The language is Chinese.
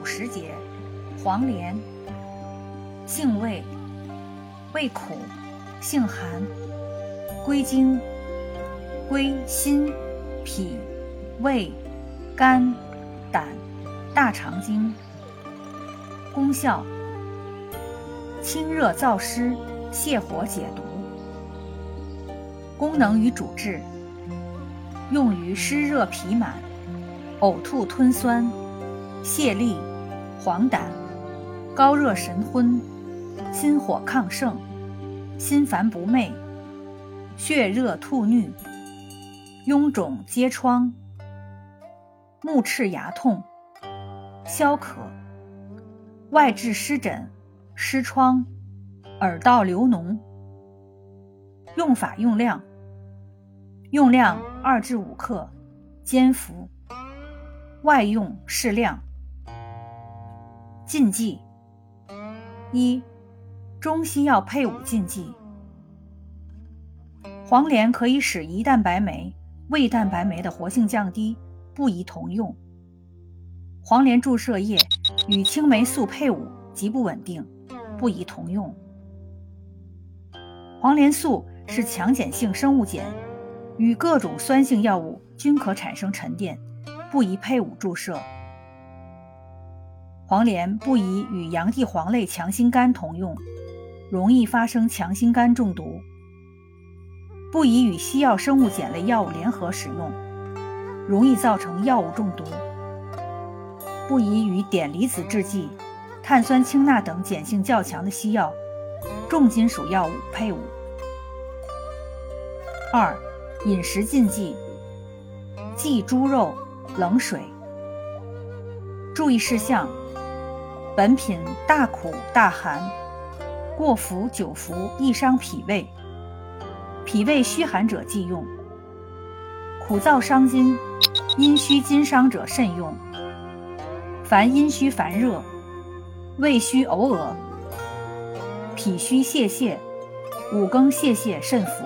五十节，黄连，性味，味苦，性寒，归经，归心、脾、胃、肝、胆、大肠经。功效：清热燥湿，泻火解毒。功能与主治：用于湿热脾满、呕吐吞酸、泻痢、黄疸、高热神昏、心火亢盛、心烦不寐、血热吐衄、臃肿疖疮、目赤牙痛、消渴。外治湿疹、湿疮、耳道流脓。用法用量：用量二至五克，煎服。外用适量。禁忌：一、中西药配伍禁忌。黄连可以使胰蛋白酶、胃蛋白酶的活性降低，不宜同用。黄连注射液。与青霉素配伍极不稳定，不宜同用。黄连素是强碱性生物碱，与各种酸性药物均可产生沉淀，不宜配伍注射。黄连不宜与洋地黄类强心苷同用，容易发生强心苷中毒。不宜与西药生物碱类药物联合使用，容易造成药物中毒。不宜与碘离子制剂、碳酸氢钠等碱性较强的西药、重金属药物配伍。二、饮食禁忌：忌猪肉、冷水。注意事项：本品大苦大寒，过服久服易伤脾胃，脾胃虚寒者忌用。苦燥伤津、阴虚津伤者慎用。凡阴虚烦热、胃虚呕恶、脾虚泄泻、五更泄泻慎服。